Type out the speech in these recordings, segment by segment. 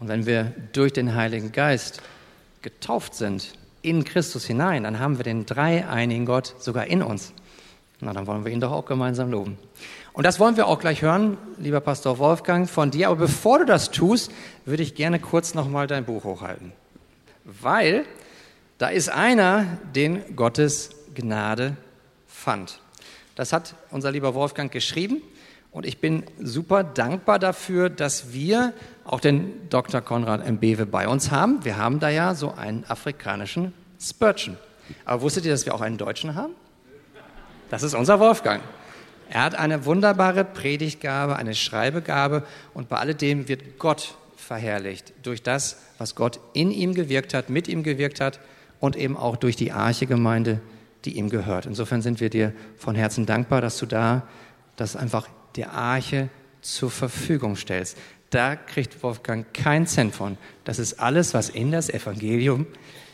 Und wenn wir durch den Heiligen Geist getauft sind in Christus hinein, dann haben wir den dreieinigen Gott sogar in uns. Na, dann wollen wir ihn doch auch gemeinsam loben. Und das wollen wir auch gleich hören, lieber Pastor Wolfgang, von dir. Aber bevor du das tust, würde ich gerne kurz nochmal dein Buch hochhalten. Weil da ist einer, den Gottes Gnade fand. Das hat unser lieber Wolfgang geschrieben. Und ich bin super dankbar dafür, dass wir auch den Dr. Konrad Mbewe bei uns haben. Wir haben da ja so einen afrikanischen Spurgeon. Aber wusstet ihr, dass wir auch einen Deutschen haben? Das ist unser Wolfgang. Er hat eine wunderbare Predigtgabe, eine Schreibegabe und bei alledem wird Gott verherrlicht durch das, was Gott in ihm gewirkt hat, mit ihm gewirkt hat und eben auch durch die Arche-Gemeinde, die ihm gehört. Insofern sind wir dir von Herzen dankbar, dass du da das einfach der Arche zur Verfügung stellst. Da kriegt Wolfgang keinen Cent von. Das ist alles, was in das Evangelium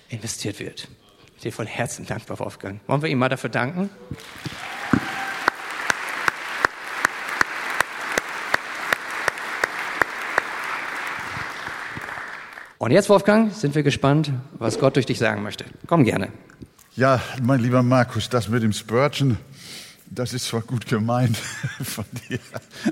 investiert wird. Ich bin dir von Herzen dankbar, Wolfgang. Wollen wir ihm mal dafür danken? Und jetzt, Wolfgang, sind wir gespannt, was Gott durch dich sagen möchte. Komm gerne. Ja, mein lieber Markus, das mit dem Spurgeon, das ist zwar gut gemeint von dir,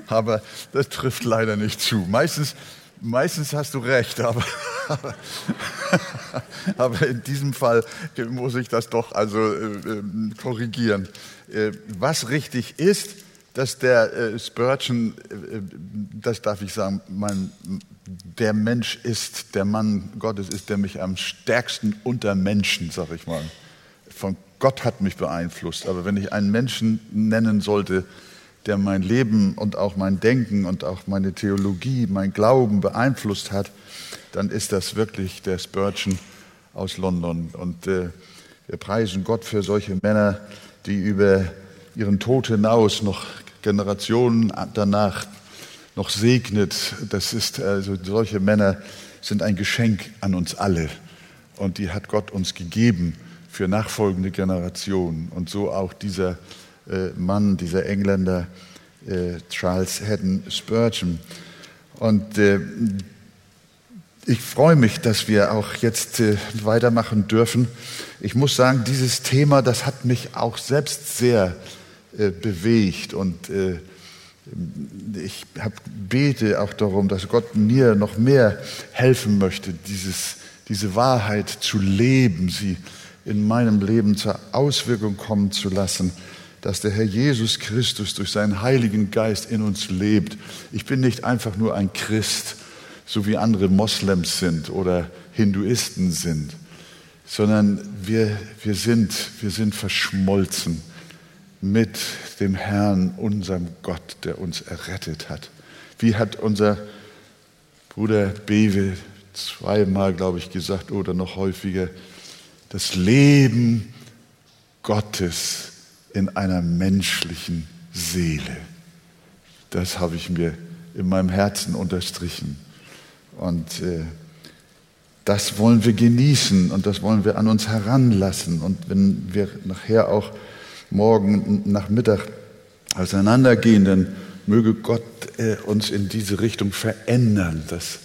aber das trifft leider nicht zu. Meistens Meistens hast du recht, aber, aber, in diesem Fall muss ich das doch also äh, äh, korrigieren. Äh, was richtig ist, dass der äh, Spurgeon, äh, das darf ich sagen, mein, der Mensch ist, der Mann Gottes ist, der mich am stärksten unter Menschen, sag ich mal, von Gott hat mich beeinflusst. Aber wenn ich einen Menschen nennen sollte, der mein Leben und auch mein Denken und auch meine Theologie, mein Glauben beeinflusst hat, dann ist das wirklich der Spurgeon aus London. Und äh, wir preisen Gott für solche Männer, die über ihren Tod hinaus noch Generationen danach noch segnet. Das ist also solche Männer sind ein Geschenk an uns alle und die hat Gott uns gegeben für nachfolgende Generationen und so auch dieser äh, Mann, dieser Engländer äh, Charles Haddon Spurgeon. Und äh, ich freue mich, dass wir auch jetzt weitermachen dürfen. Ich muss sagen, dieses Thema, das hat mich auch selbst sehr bewegt und ich hab, bete auch darum, dass Gott mir noch mehr helfen möchte, dieses, diese Wahrheit zu leben, sie in meinem Leben zur Auswirkung kommen zu lassen dass der Herr Jesus Christus durch seinen Heiligen Geist in uns lebt. Ich bin nicht einfach nur ein Christ, so wie andere Moslems sind oder Hinduisten sind, sondern wir, wir, sind, wir sind verschmolzen mit dem Herrn, unserem Gott, der uns errettet hat. Wie hat unser Bruder Bewe zweimal, glaube ich, gesagt oder noch häufiger, das Leben Gottes in einer menschlichen Seele. Das habe ich mir in meinem Herzen unterstrichen. Und äh, das wollen wir genießen und das wollen wir an uns heranlassen. Und wenn wir nachher auch morgen Nachmittag auseinandergehen, dann möge Gott äh, uns in diese Richtung verändern, dass,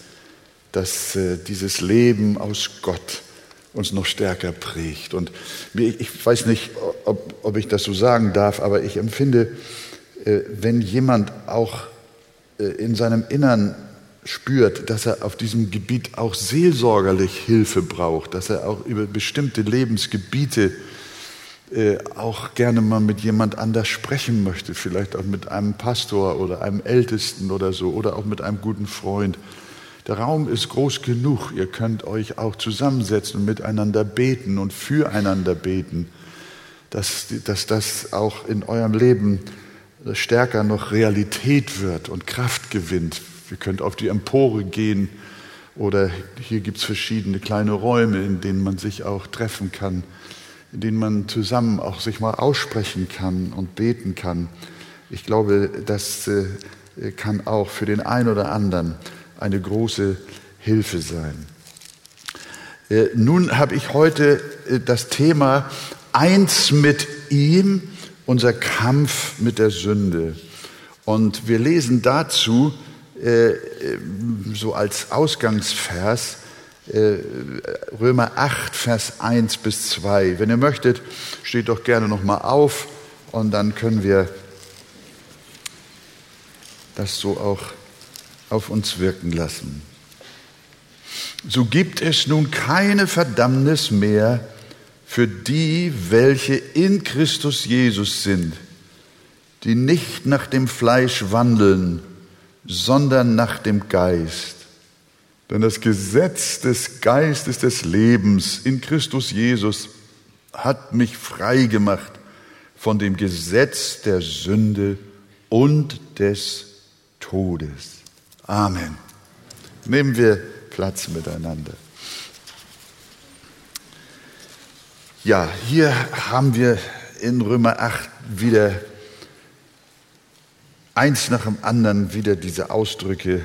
dass äh, dieses Leben aus Gott uns noch stärker prägt. Und ich weiß nicht, ob, ob ich das so sagen darf, aber ich empfinde, äh, wenn jemand auch äh, in seinem Innern spürt, dass er auf diesem Gebiet auch seelsorgerlich Hilfe braucht, dass er auch über bestimmte Lebensgebiete äh, auch gerne mal mit jemand anders sprechen möchte, vielleicht auch mit einem Pastor oder einem Ältesten oder so oder auch mit einem guten Freund, der Raum ist groß genug. Ihr könnt euch auch zusammensetzen und miteinander beten und füreinander beten, dass, dass das auch in eurem Leben stärker noch Realität wird und Kraft gewinnt. Ihr könnt auf die Empore gehen oder hier gibt es verschiedene kleine Räume, in denen man sich auch treffen kann, in denen man zusammen auch sich mal aussprechen kann und beten kann. Ich glaube, das äh, kann auch für den einen oder anderen eine große Hilfe sein. Äh, nun habe ich heute äh, das Thema Eins mit ihm, unser Kampf mit der Sünde. Und wir lesen dazu äh, so als Ausgangsvers Römer 8, Vers 1 bis 2. Wenn ihr möchtet, steht doch gerne nochmal auf und dann können wir das so auch auf uns wirken lassen. So gibt es nun keine Verdammnis mehr für die, welche in Christus Jesus sind, die nicht nach dem Fleisch wandeln, sondern nach dem Geist. Denn das Gesetz des Geistes des Lebens in Christus Jesus hat mich frei gemacht von dem Gesetz der Sünde und des Todes. Amen. Nehmen wir Platz miteinander. Ja, hier haben wir in Römer 8 wieder eins nach dem anderen wieder diese Ausdrücke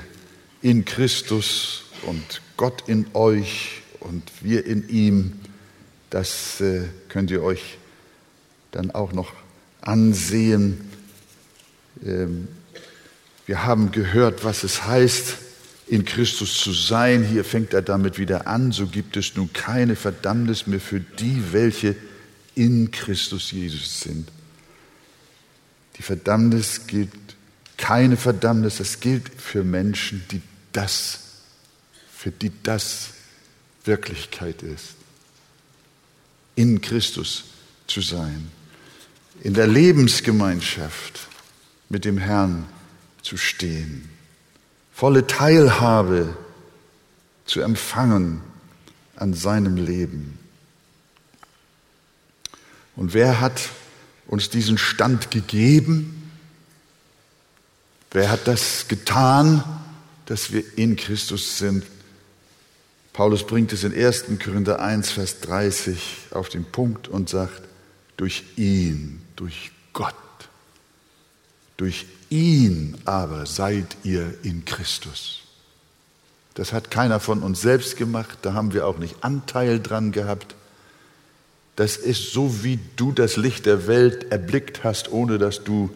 in Christus und Gott in euch und wir in ihm. Das äh, könnt ihr euch dann auch noch ansehen. Ähm, wir haben gehört, was es heißt, in Christus zu sein. Hier fängt er damit wieder an. So gibt es nun keine Verdammnis mehr für die, welche in Christus Jesus sind. Die Verdammnis gilt, keine Verdammnis, das gilt für Menschen, die das, für die das Wirklichkeit ist. In Christus zu sein, in der Lebensgemeinschaft mit dem Herrn zu stehen volle Teilhabe zu empfangen an seinem Leben. Und wer hat uns diesen Stand gegeben? Wer hat das getan, dass wir in Christus sind? Paulus bringt es in 1. Korinther 1, Vers 30 auf den Punkt und sagt, durch ihn, durch Gott, durch ihn aber seid ihr in Christus. Das hat keiner von uns selbst gemacht, da haben wir auch nicht Anteil dran gehabt. Das ist so, wie du das Licht der Welt erblickt hast, ohne dass du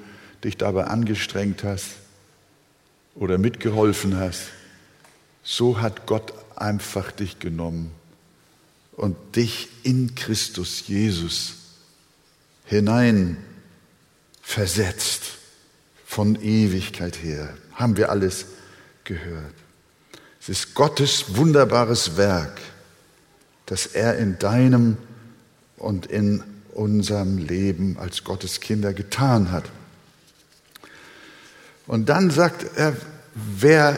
dich dabei angestrengt hast oder mitgeholfen hast. So hat Gott einfach dich genommen und dich in Christus Jesus hinein versetzt von Ewigkeit her. Haben wir alles gehört. Es ist Gottes wunderbares Werk, das er in deinem und in unserem Leben als Gottes Kinder getan hat. Und dann sagt er, wer,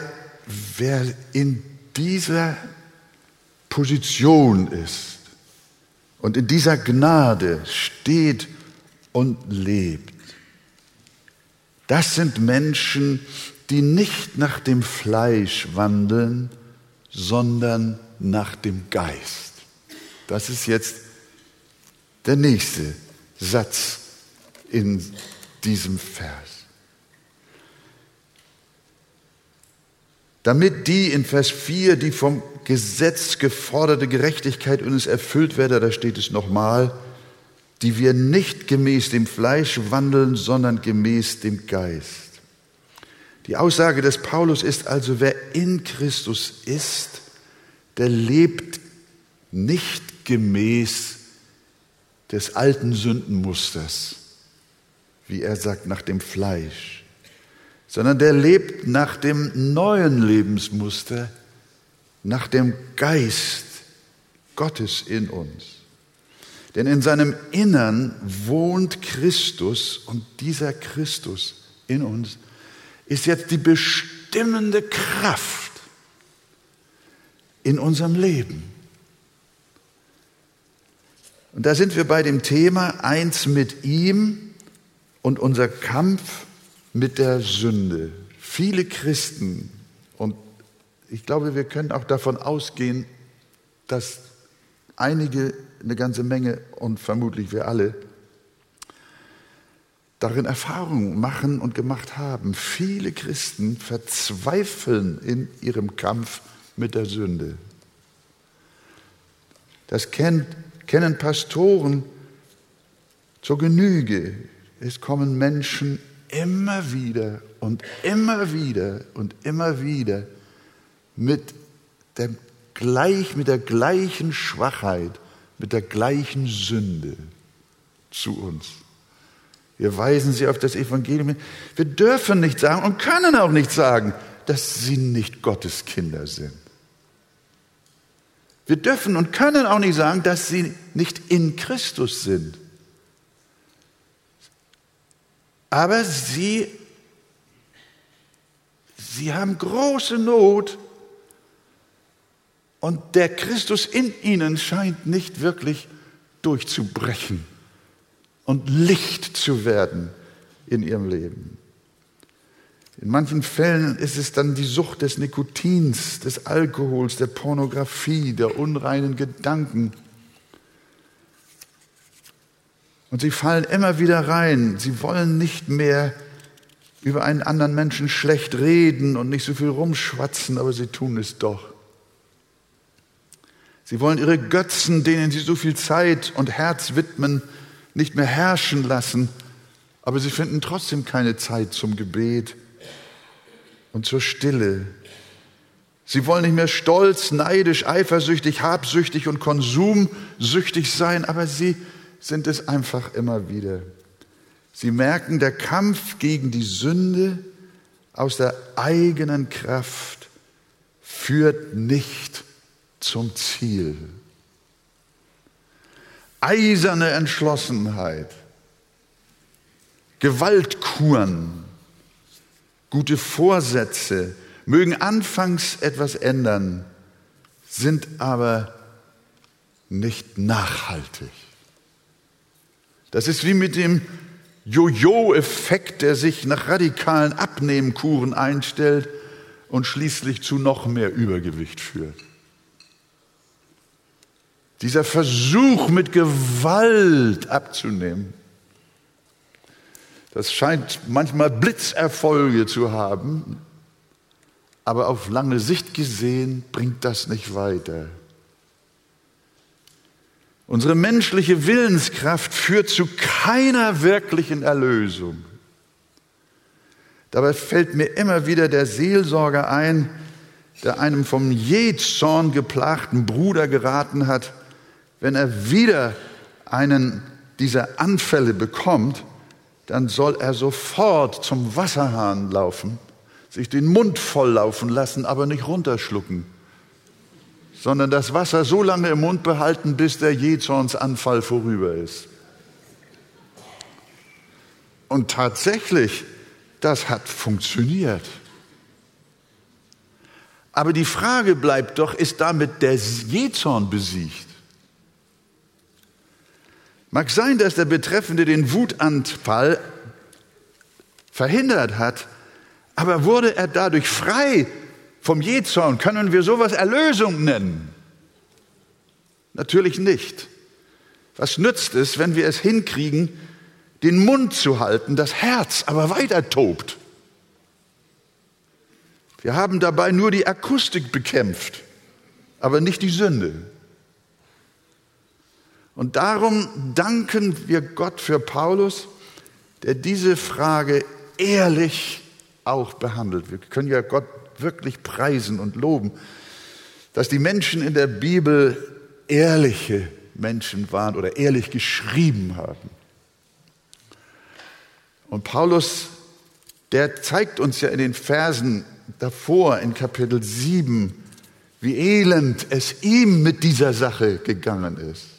wer in dieser Position ist und in dieser Gnade steht und lebt, das sind Menschen, die nicht nach dem Fleisch wandeln, sondern nach dem Geist. Das ist jetzt der nächste Satz in diesem Vers. Damit die in Vers 4, die vom Gesetz geforderte Gerechtigkeit uns erfüllt werde, da steht es nochmal, die wir nicht gemäß dem Fleisch wandeln, sondern gemäß dem Geist. Die Aussage des Paulus ist also, wer in Christus ist, der lebt nicht gemäß des alten Sündenmusters, wie er sagt, nach dem Fleisch, sondern der lebt nach dem neuen Lebensmuster, nach dem Geist Gottes in uns. Denn in seinem Innern wohnt Christus und dieser Christus in uns ist jetzt die bestimmende Kraft in unserem Leben. Und da sind wir bei dem Thema eins mit ihm und unser Kampf mit der Sünde. Viele Christen, und ich glaube, wir können auch davon ausgehen, dass einige eine ganze Menge und vermutlich wir alle darin Erfahrungen machen und gemacht haben. Viele Christen verzweifeln in ihrem Kampf mit der Sünde. Das kennt, kennen Pastoren zur Genüge. Es kommen Menschen immer wieder und immer wieder und immer wieder mit, dem gleich, mit der gleichen Schwachheit, mit der gleichen Sünde zu uns. Wir weisen sie auf das Evangelium hin. Wir dürfen nicht sagen und können auch nicht sagen, dass sie nicht Gottes Kinder sind. Wir dürfen und können auch nicht sagen, dass sie nicht in Christus sind. Aber sie, sie haben große Not und der Christus in ihnen scheint nicht wirklich durchzubrechen und Licht zu werden in ihrem Leben. In manchen Fällen ist es dann die Sucht des Nikotins, des Alkohols, der Pornografie, der unreinen Gedanken. Und sie fallen immer wieder rein. Sie wollen nicht mehr über einen anderen Menschen schlecht reden und nicht so viel rumschwatzen, aber sie tun es doch. Sie wollen ihre Götzen, denen sie so viel Zeit und Herz widmen, nicht mehr herrschen lassen, aber sie finden trotzdem keine Zeit zum Gebet und zur Stille. Sie wollen nicht mehr stolz, neidisch, eifersüchtig, habsüchtig und konsumsüchtig sein, aber sie sind es einfach immer wieder. Sie merken, der Kampf gegen die Sünde aus der eigenen Kraft führt nicht zum Ziel. Eiserne Entschlossenheit, Gewaltkuren, gute Vorsätze mögen anfangs etwas ändern, sind aber nicht nachhaltig. Das ist wie mit dem Jojo-Effekt, der sich nach radikalen Abnehmkuren einstellt und schließlich zu noch mehr Übergewicht führt. Dieser Versuch mit Gewalt abzunehmen, das scheint manchmal Blitzerfolge zu haben, aber auf lange Sicht gesehen bringt das nicht weiter. Unsere menschliche Willenskraft führt zu keiner wirklichen Erlösung. Dabei fällt mir immer wieder der Seelsorger ein, der einem vom Jähzorn geplagten Bruder geraten hat, wenn er wieder einen dieser Anfälle bekommt, dann soll er sofort zum Wasserhahn laufen, sich den Mund volllaufen lassen, aber nicht runterschlucken, sondern das Wasser so lange im Mund behalten, bis der Jähzornsanfall vorüber ist. Und tatsächlich, das hat funktioniert. Aber die Frage bleibt doch, ist damit der Jähzorn besiegt? Mag sein, dass der Betreffende den Wutanfall verhindert hat, aber wurde er dadurch frei vom Jezorn? Können wir sowas Erlösung nennen? Natürlich nicht. Was nützt es, wenn wir es hinkriegen, den Mund zu halten, das Herz aber weiter tobt? Wir haben dabei nur die Akustik bekämpft, aber nicht die Sünde. Und darum danken wir Gott für Paulus, der diese Frage ehrlich auch behandelt. Wir können ja Gott wirklich preisen und loben, dass die Menschen in der Bibel ehrliche Menschen waren oder ehrlich geschrieben haben. Und Paulus, der zeigt uns ja in den Versen davor, in Kapitel 7, wie elend es ihm mit dieser Sache gegangen ist.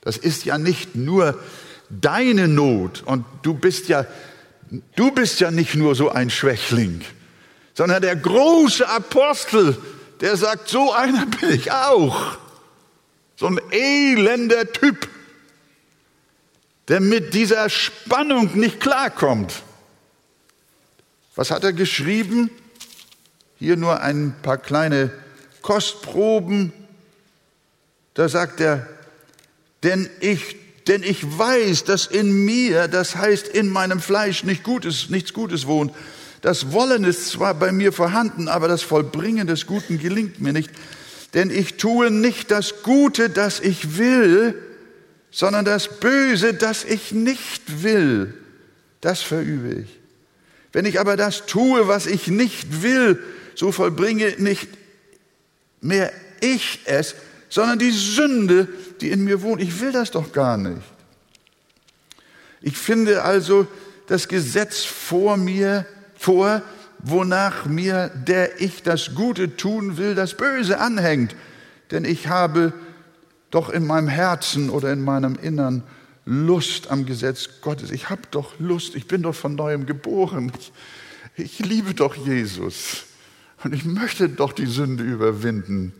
Das ist ja nicht nur deine Not und du bist ja, du bist ja nicht nur so ein Schwächling, sondern der große Apostel, der sagt, so einer bin ich auch. So ein elender Typ, der mit dieser Spannung nicht klarkommt. Was hat er geschrieben? Hier nur ein paar kleine Kostproben. Da sagt er, denn ich, denn ich weiß, dass in mir, das heißt in meinem Fleisch, nicht Gutes, nichts Gutes wohnt. Das Wollen ist zwar bei mir vorhanden, aber das Vollbringen des Guten gelingt mir nicht. Denn ich tue nicht das Gute, das ich will, sondern das Böse, das ich nicht will. Das verübe ich. Wenn ich aber das tue, was ich nicht will, so vollbringe nicht mehr ich es, sondern die Sünde, die in mir wohnt. Ich will das doch gar nicht. Ich finde also das Gesetz vor mir vor, wonach mir, der ich das Gute tun will, das Böse anhängt. Denn ich habe doch in meinem Herzen oder in meinem Innern Lust am Gesetz Gottes. Ich habe doch Lust, ich bin doch von neuem geboren. Ich, ich liebe doch Jesus und ich möchte doch die Sünde überwinden.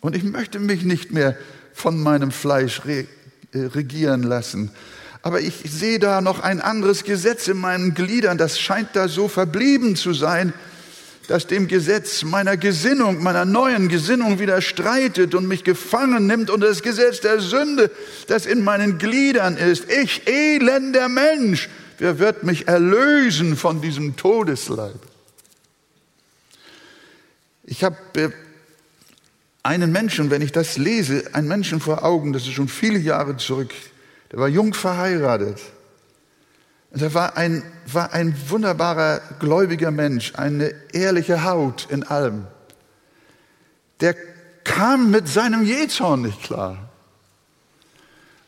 Und ich möchte mich nicht mehr von meinem Fleisch äh, regieren lassen. Aber ich sehe da noch ein anderes Gesetz in meinen Gliedern, das scheint da so verblieben zu sein, das dem Gesetz meiner Gesinnung, meiner neuen Gesinnung widerstreitet und mich gefangen nimmt und das Gesetz der Sünde, das in meinen Gliedern ist. Ich, elender Mensch, wer wird mich erlösen von diesem Todesleib? Ich habe einen Menschen, wenn ich das lese, einen Menschen vor Augen, das ist schon viele Jahre zurück, der war jung verheiratet. Und er war ein, war ein wunderbarer, gläubiger Mensch, eine ehrliche Haut in allem. Der kam mit seinem Jezorn nicht klar.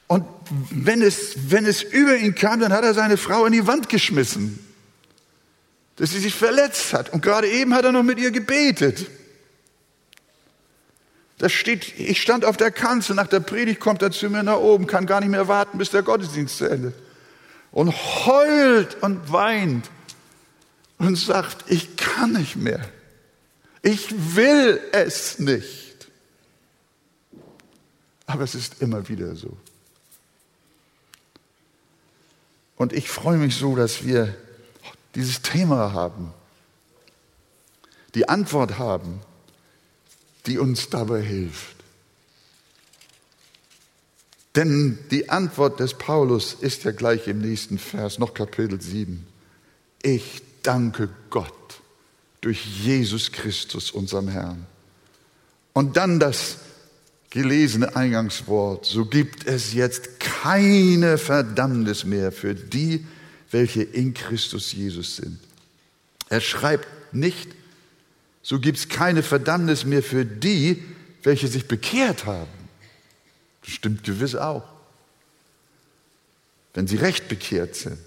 Und wenn es, wenn es über ihn kam, dann hat er seine Frau in die Wand geschmissen, dass sie sich verletzt hat. Und gerade eben hat er noch mit ihr gebetet. Das steht, ich stand auf der Kanzel, nach der Predigt kommt er zu mir nach oben, kann gar nicht mehr warten, bis der Gottesdienst zu Ende. Und heult und weint und sagt, ich kann nicht mehr. Ich will es nicht. Aber es ist immer wieder so. Und ich freue mich so, dass wir dieses Thema haben, die Antwort haben die uns dabei hilft. Denn die Antwort des Paulus ist ja gleich im nächsten Vers, noch Kapitel 7. Ich danke Gott durch Jesus Christus, unserem Herrn. Und dann das gelesene Eingangswort, so gibt es jetzt keine Verdammnis mehr für die, welche in Christus Jesus sind. Er schreibt nicht, so gibt es keine Verdammnis mehr für die, welche sich bekehrt haben. Das stimmt gewiss auch, wenn sie recht bekehrt sind.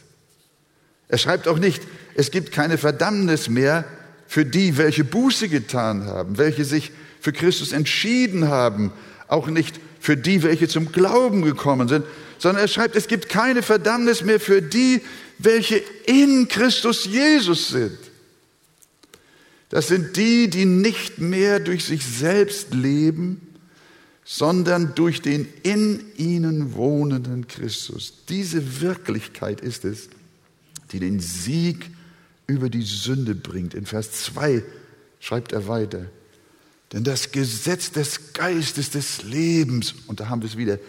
Er schreibt auch nicht, es gibt keine Verdammnis mehr für die, welche Buße getan haben, welche sich für Christus entschieden haben, auch nicht für die, welche zum Glauben gekommen sind, sondern er schreibt, es gibt keine Verdammnis mehr für die, welche in Christus Jesus sind. Das sind die, die nicht mehr durch sich selbst leben, sondern durch den in ihnen wohnenden Christus. Diese Wirklichkeit ist es, die den Sieg über die Sünde bringt. In Vers 2 schreibt er weiter. Denn das Gesetz des Geistes des Lebens, und da haben wir es wieder,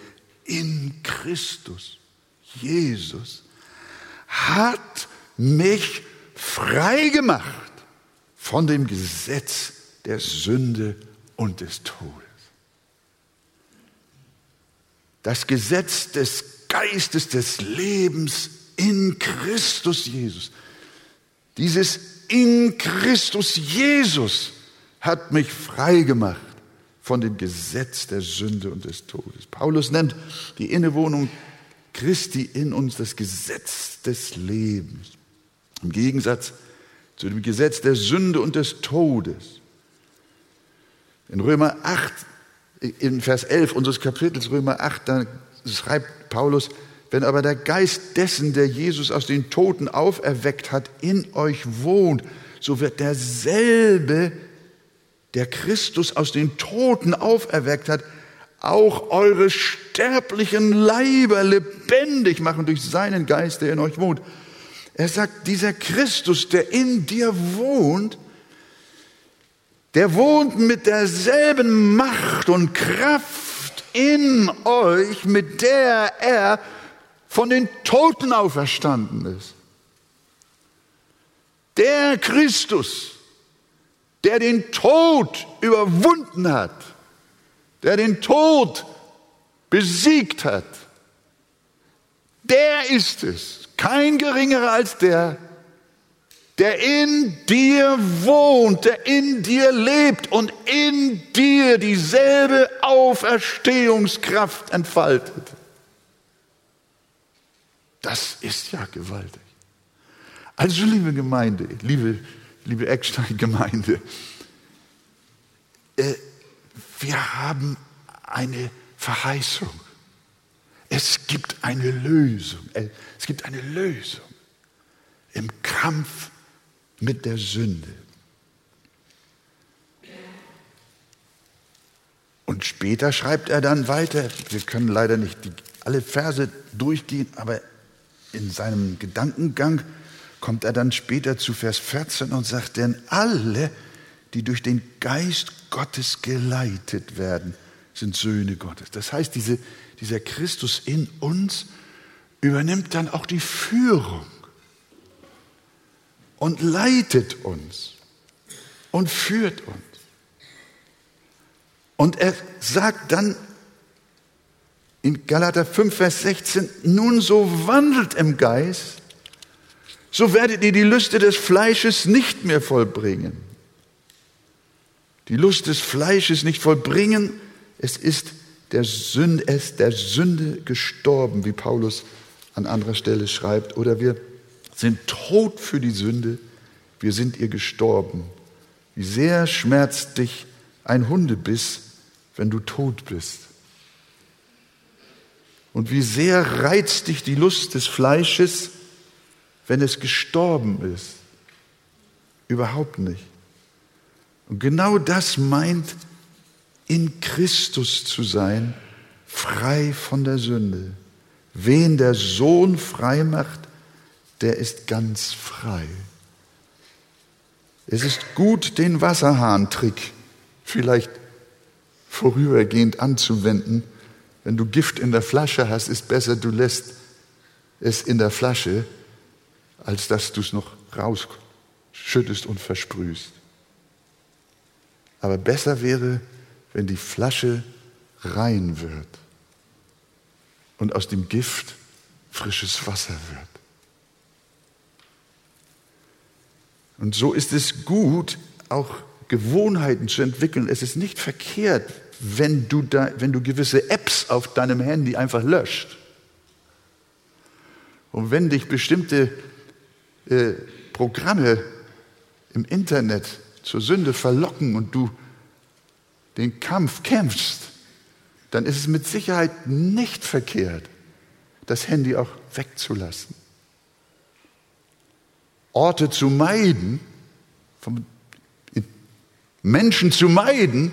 in Christus, Jesus, hat mich frei gemacht von dem Gesetz der Sünde und des Todes. Das Gesetz des Geistes des Lebens in Christus Jesus. Dieses in Christus Jesus hat mich frei gemacht von dem Gesetz der Sünde und des Todes. Paulus nennt die Innewohnung Christi in uns das Gesetz des Lebens. Im Gegensatz zu dem Gesetz der Sünde und des Todes. In Römer 8, in Vers 11 unseres Kapitels Römer 8, da schreibt Paulus, wenn aber der Geist dessen, der Jesus aus den Toten auferweckt hat, in euch wohnt, so wird derselbe, der Christus aus den Toten auferweckt hat, auch eure sterblichen Leiber lebendig machen durch seinen Geist, der in euch wohnt. Er sagt, dieser Christus, der in dir wohnt, der wohnt mit derselben Macht und Kraft in euch, mit der er von den Toten auferstanden ist. Der Christus, der den Tod überwunden hat, der den Tod besiegt hat, der ist es, kein geringerer als der, der in dir wohnt, der in dir lebt und in dir dieselbe Auferstehungskraft entfaltet. Das ist ja gewaltig. Also, liebe Gemeinde, liebe, liebe Eckstein-Gemeinde, äh, wir haben eine Verheißung. Es gibt eine Lösung. Es gibt eine Lösung im Kampf mit der Sünde. Und später schreibt er dann weiter, wir können leider nicht die, alle Verse durchgehen, aber in seinem Gedankengang kommt er dann später zu Vers 14 und sagt, denn alle, die durch den Geist Gottes geleitet werden, sind Söhne Gottes. Das heißt, diese, dieser Christus in uns übernimmt dann auch die Führung und leitet uns und führt uns. Und er sagt dann in Galater 5, Vers 16, nun so wandelt im Geist, so werdet ihr die Lüste des Fleisches nicht mehr vollbringen. Die Lust des Fleisches nicht vollbringen, es ist der Sünde, es ist der Sünde gestorben, wie Paulus an anderer Stelle schreibt. Oder wir sind tot für die Sünde, wir sind ihr gestorben. Wie sehr schmerzt dich ein Hundebiss, wenn du tot bist. Und wie sehr reizt dich die Lust des Fleisches, wenn es gestorben ist. Überhaupt nicht. Und genau das meint, in Christus zu sein, frei von der Sünde. Wen der Sohn frei macht, der ist ganz frei. Es ist gut, den Wasserhahntrick vielleicht vorübergehend anzuwenden. Wenn du Gift in der Flasche hast, ist besser, du lässt es in der Flasche, als dass du es noch rausschüttest und versprühst. Aber besser wäre, wenn die Flasche rein wird und aus dem Gift frisches Wasser wird. Und so ist es gut, auch Gewohnheiten zu entwickeln. Es ist nicht verkehrt, wenn du, da, wenn du gewisse Apps auf deinem Handy einfach löscht. Und wenn dich bestimmte äh, Programme im Internet zur Sünde verlocken und du den Kampf kämpfst, dann ist es mit Sicherheit nicht verkehrt, das Handy auch wegzulassen. Orte zu meiden, Menschen zu meiden,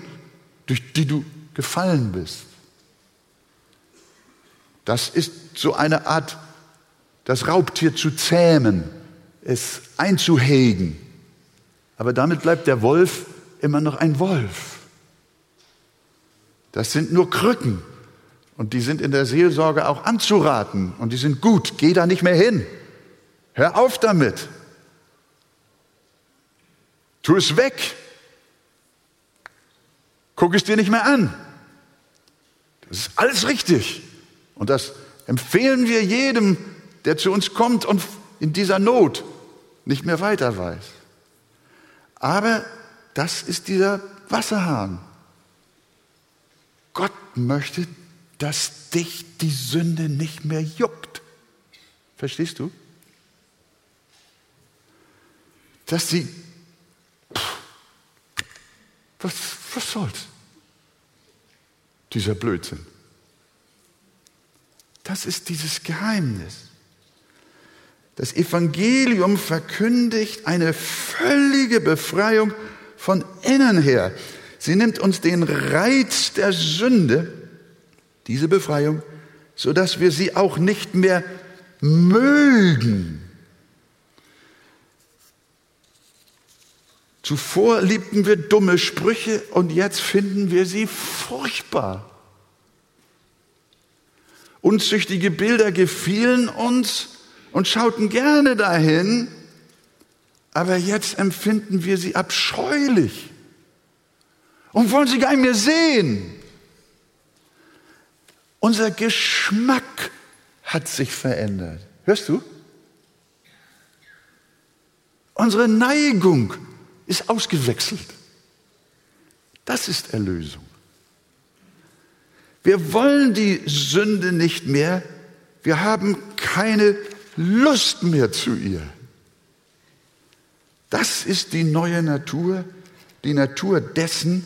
durch die du gefallen bist. Das ist so eine Art, das Raubtier zu zähmen, es einzuhegen. Aber damit bleibt der Wolf immer noch ein Wolf. Das sind nur Krücken. Und die sind in der Seelsorge auch anzuraten. Und die sind gut. Geh da nicht mehr hin. Hör auf damit. Tu es weg. Guck es dir nicht mehr an. Das ist alles richtig. Und das empfehlen wir jedem, der zu uns kommt und in dieser Not nicht mehr weiter weiß. Aber das ist dieser Wasserhahn. Gott möchte, dass dich die Sünde nicht mehr juckt. Verstehst du? Dass sie was, was soll's? Dieser Blödsinn. Das ist dieses Geheimnis. Das Evangelium verkündigt eine völlige Befreiung von innen her. Sie nimmt uns den Reiz der Sünde, diese Befreiung, so dass wir sie auch nicht mehr mögen. Zuvor liebten wir dumme Sprüche und jetzt finden wir sie furchtbar. Unzüchtige Bilder gefielen uns und schauten gerne dahin, aber jetzt empfinden wir sie abscheulich und wollen sie gar nicht mehr sehen. Unser Geschmack hat sich verändert. Hörst du? Unsere Neigung ist ausgewechselt. Das ist Erlösung. Wir wollen die Sünde nicht mehr. Wir haben keine Lust mehr zu ihr. Das ist die neue Natur, die Natur dessen,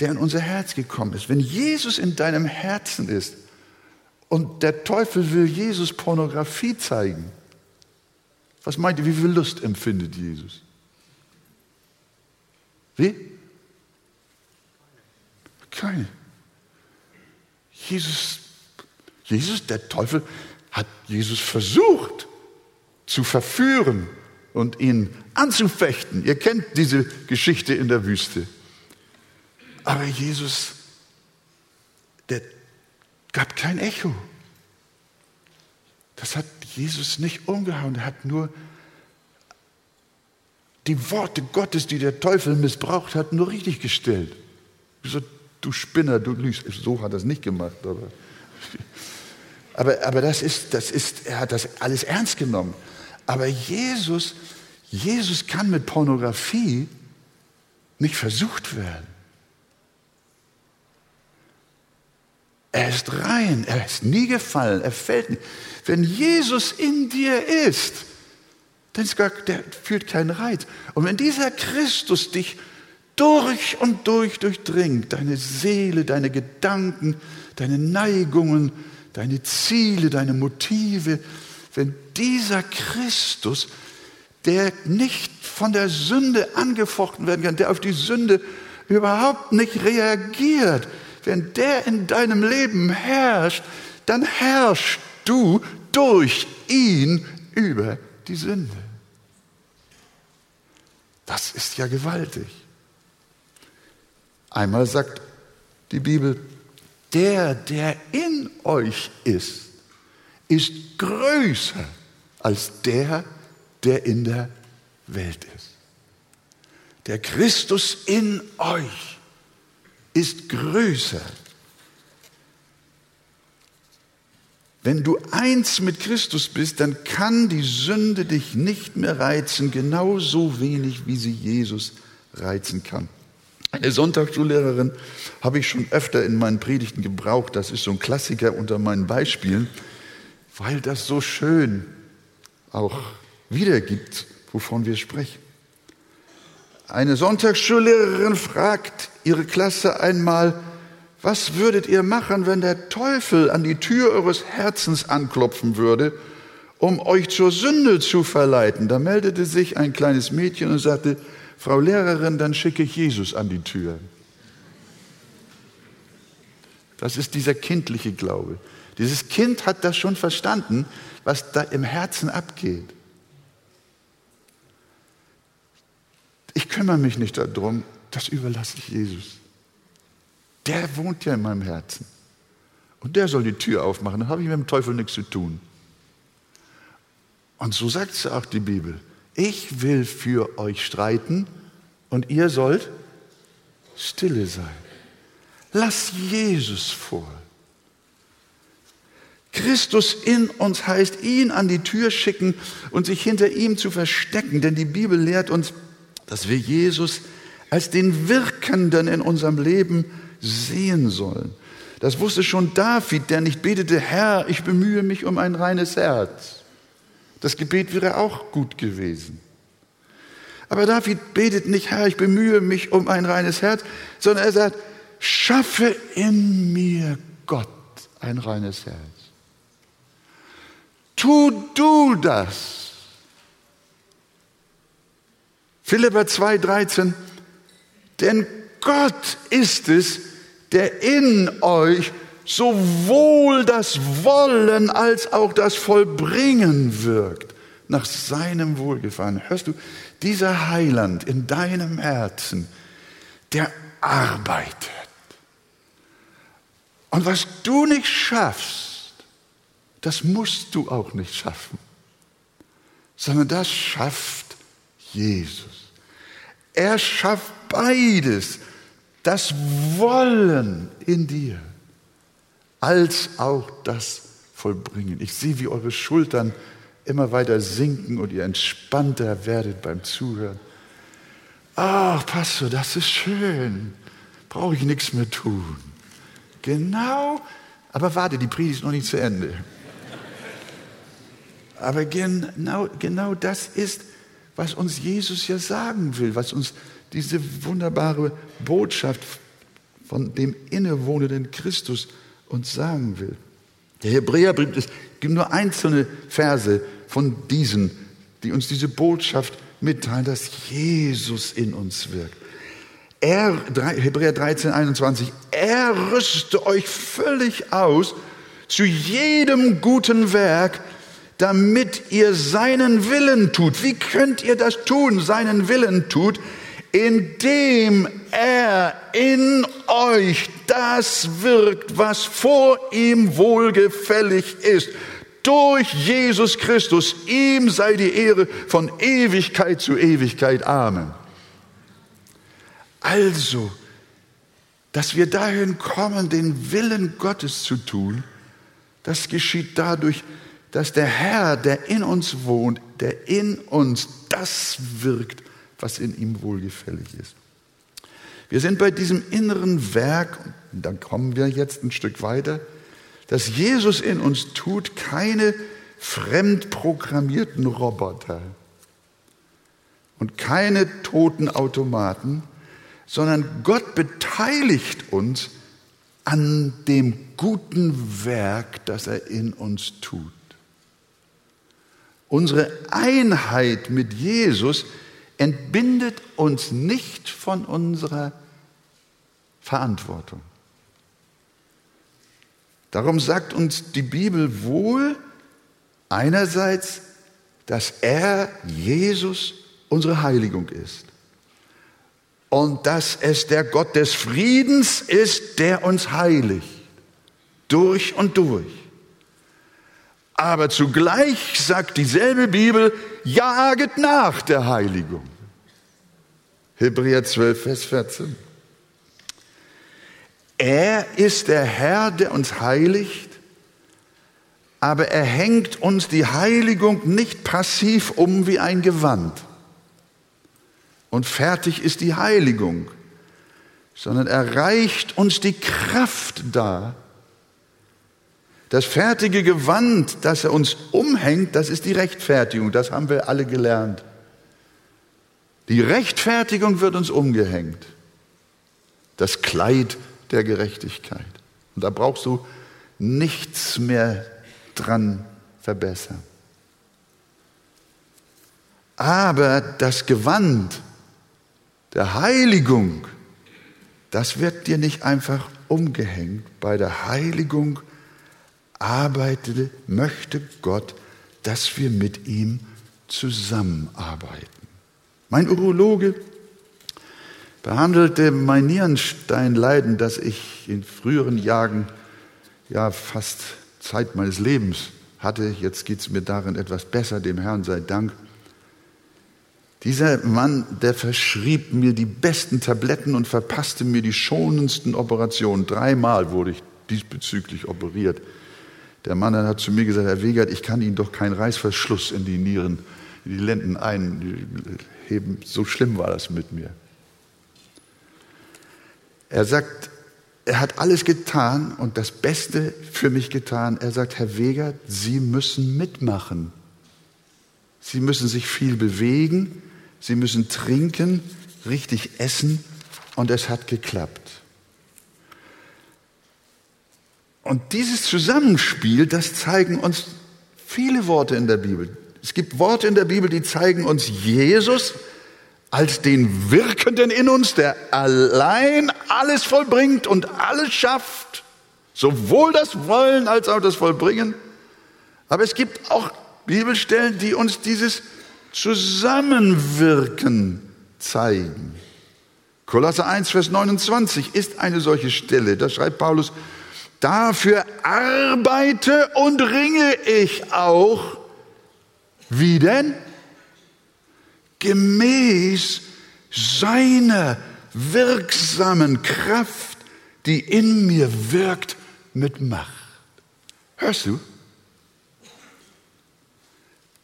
der in unser Herz gekommen ist. Wenn Jesus in deinem Herzen ist und der Teufel will Jesus Pornografie zeigen, was meint ihr, wie viel Lust empfindet Jesus? Wie? Keine. Jesus, Jesus, der Teufel hat Jesus versucht zu verführen und ihn anzufechten. Ihr kennt diese Geschichte in der Wüste. Aber Jesus, der gab kein Echo. Das hat Jesus nicht umgehauen. Er hat nur die Worte Gottes, die der Teufel missbraucht hat, nur richtig gestellt. So, du Spinner, du lügst. So hat er es nicht gemacht. Aber, aber, aber das ist, das ist, er hat das alles ernst genommen. Aber Jesus, Jesus kann mit Pornografie nicht versucht werden. Er ist rein, er ist nie gefallen, er fällt nicht. Wenn Jesus in dir ist, dann ist gar, der fühlt keinen Reiz. Und wenn dieser Christus dich durch und durch durchdringt, deine Seele, deine Gedanken, deine Neigungen, deine Ziele, deine Motive, wenn dieser Christus, der nicht von der Sünde angefochten werden kann, der auf die Sünde überhaupt nicht reagiert, wenn der in deinem Leben herrscht, dann herrschst du durch ihn über die Sünde. Das ist ja gewaltig. Einmal sagt die Bibel, der, der in euch ist, ist größer als der, der in der Welt ist. Der Christus in euch ist größer. Wenn du eins mit Christus bist, dann kann die Sünde dich nicht mehr reizen, genauso wenig wie sie Jesus reizen kann. Eine Sonntagsschullehrerin habe ich schon öfter in meinen Predigten gebraucht. Das ist so ein Klassiker unter meinen Beispielen, weil das so schön auch wiedergibt, wovon wir sprechen. Eine Sonntagsschullehrerin fragt ihre Klasse einmal, was würdet ihr machen, wenn der Teufel an die Tür eures Herzens anklopfen würde, um euch zur Sünde zu verleiten? Da meldete sich ein kleines Mädchen und sagte, Frau Lehrerin, dann schicke ich Jesus an die Tür. Das ist dieser kindliche Glaube. Dieses Kind hat das schon verstanden, was da im Herzen abgeht. Ich kümmere mich nicht darum, das überlasse ich Jesus. Der wohnt ja in meinem Herzen. Und der soll die Tür aufmachen, dann habe ich mit dem Teufel nichts zu tun. Und so sagt es auch die Bibel ich will für euch streiten und ihr sollt stille sein. Lass Jesus vor. Christus in uns heißt, ihn an die Tür schicken und sich hinter ihm zu verstecken, denn die Bibel lehrt uns, dass wir Jesus als den Wirkenden in unserem Leben sehen sollen. Das wusste schon David, der nicht betete, Herr, ich bemühe mich um ein reines Herz. Das Gebet wäre auch gut gewesen. Aber David betet nicht, Herr, ich bemühe mich um ein reines Herz, sondern er sagt, schaffe in mir Gott ein reines Herz. Tu du das. Philippa 2,13, denn Gott ist es, der in euch sowohl das Wollen als auch das Vollbringen wirkt, nach seinem Wohlgefallen. Hörst du, dieser Heiland in deinem Herzen, der arbeitet. Und was du nicht schaffst, das musst du auch nicht schaffen, sondern das schafft Jesus. Er schafft beides, das Wollen in dir als auch das Vollbringen. Ich sehe, wie eure Schultern immer weiter sinken und ihr entspannter werdet beim Zuhören. Ach, Pastor, das ist schön. Brauche ich nichts mehr tun. Genau, aber warte, die Predigt ist noch nicht zu Ende. Aber genau, genau das ist, was uns Jesus ja sagen will, was uns diese wunderbare Botschaft von dem innewohnenden Christus uns sagen will. Der Hebräerbrief, es gibt nur einzelne Verse von diesen, die uns diese Botschaft mitteilen, dass Jesus in uns wirkt. Er, Hebräer 13, 21, er rüste euch völlig aus zu jedem guten Werk, damit ihr seinen Willen tut. Wie könnt ihr das tun, seinen Willen tut? Indem er in euch das wirkt, was vor ihm wohlgefällig ist. Durch Jesus Christus, ihm sei die Ehre von Ewigkeit zu Ewigkeit. Amen. Also, dass wir dahin kommen, den Willen Gottes zu tun, das geschieht dadurch, der Herr, der in uns wohnt, der in uns das wirkt, was in ihm wohlgefällig ist. Wir sind bei diesem inneren Werk, und dann kommen wir jetzt ein Stück weiter, dass Jesus in uns tut, keine fremdprogrammierten Roboter und keine toten Automaten, sondern Gott beteiligt uns an dem guten Werk, das er in uns tut. Unsere Einheit mit Jesus entbindet uns nicht von unserer Verantwortung. Darum sagt uns die Bibel wohl einerseits, dass er, Jesus, unsere Heiligung ist und dass es der Gott des Friedens ist, der uns heiligt, durch und durch. Aber zugleich sagt dieselbe Bibel, jaget nach der Heiligung. Hebräer 12, Vers 14. Er ist der Herr, der uns heiligt, aber er hängt uns die Heiligung nicht passiv um wie ein Gewand. Und fertig ist die Heiligung, sondern er reicht uns die Kraft dar, das fertige Gewand, das er uns umhängt, das ist die Rechtfertigung. Das haben wir alle gelernt. Die Rechtfertigung wird uns umgehängt. Das Kleid der Gerechtigkeit. Und da brauchst du nichts mehr dran verbessern. Aber das Gewand der Heiligung, das wird dir nicht einfach umgehängt. Bei der Heiligung arbeitete, möchte Gott, dass wir mit ihm zusammenarbeiten. Mein Urologe behandelte mein Nierensteinleiden, das ich in früheren Jahren ja fast Zeit meines Lebens hatte. Jetzt geht es mir darin etwas besser, dem Herrn sei Dank. Dieser Mann, der verschrieb mir die besten Tabletten und verpasste mir die schonendsten Operationen. Dreimal wurde ich diesbezüglich operiert. Der Mann hat zu mir gesagt, Herr Wegert, ich kann Ihnen doch keinen Reißverschluss in die Nieren, in die Lenden einheben. So schlimm war das mit mir. Er sagt, er hat alles getan und das Beste für mich getan. Er sagt, Herr Wegert, Sie müssen mitmachen. Sie müssen sich viel bewegen, Sie müssen trinken, richtig essen und es hat geklappt. Und dieses Zusammenspiel, das zeigen uns viele Worte in der Bibel. Es gibt Worte in der Bibel, die zeigen uns Jesus als den Wirkenden in uns, der allein alles vollbringt und alles schafft, sowohl das Wollen als auch das Vollbringen. Aber es gibt auch Bibelstellen, die uns dieses Zusammenwirken zeigen. Kolosser 1, Vers 29 ist eine solche Stelle. Da schreibt Paulus, Dafür arbeite und ringe ich auch. Wie denn? Gemäß seiner wirksamen Kraft, die in mir wirkt mit Macht. Hörst du?